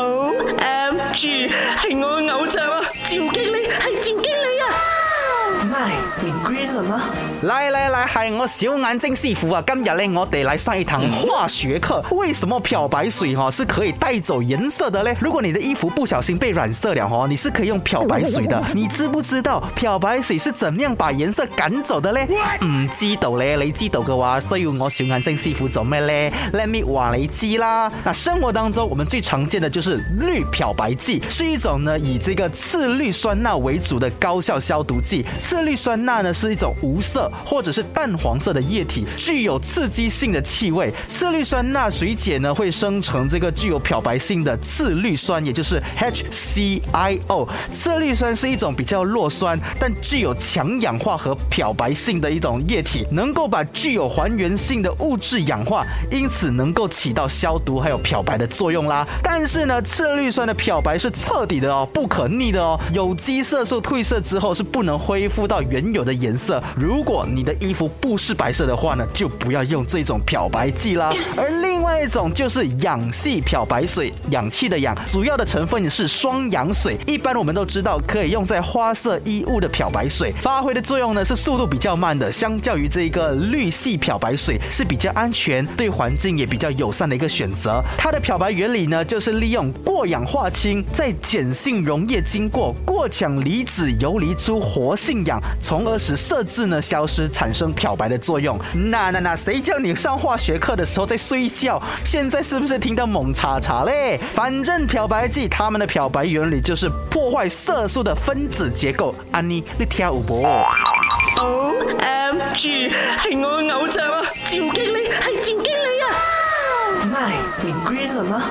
O M G，系我嘅偶像啊！贵了吗？来来来，系我小眼睛师傅啊！今日咧，我哋来上一堂化学课。为什么漂白水哈是可以带走颜色的咧？如果你的衣服不小心被染色了哦，你是可以用漂白水的。你知不知道漂白水是怎样把颜色赶走的咧？唔知道咧，你知道嘅话，需要我小眼睛师傅做咩咧？Let me 话你知啦。那生活当中，我们最常见的就是绿漂白剂，是一种呢以这个次氯酸钠为主的高效消毒剂，次氯酸钠。它呢是一种无色或者是淡黄色的液体，具有刺激性的气味。次氯酸钠水解呢会生成这个具有漂白性的次氯酸，也就是 h c i o 次氯酸是一种比较弱酸，但具有强氧化和漂白性的一种液体，能够把具有还原性的物质氧化，因此能够起到消毒还有漂白的作用啦。但是呢，次氯酸的漂白是彻底的哦，不可逆的哦。有机色素褪色之后是不能恢复到原有的。的颜色，如果你的衣服不是白色的话呢，就不要用这种漂白剂啦。而另外一种就是氧系漂白水，氧气的氧，主要的成分呢是双氧水。一般我们都知道可以用在花色衣物的漂白水，发挥的作用呢是速度比较慢的，相较于这个氯系漂白水是比较安全，对环境也比较友善的一个选择。它的漂白原理呢，就是利用过氧化氢在碱性溶液经过过强离子游离出活性氧，从而使色素呢消失，产生漂白的作用。那那那，谁叫你上化学课的时候在睡觉？现在是不是听到猛叉叉嘞？反正漂白剂他们的漂白原理就是破坏色素的分子结构。阿妮，你跳舞不 o m g 系我偶像啊！赵经理，系赵经理啊！My green 了吗？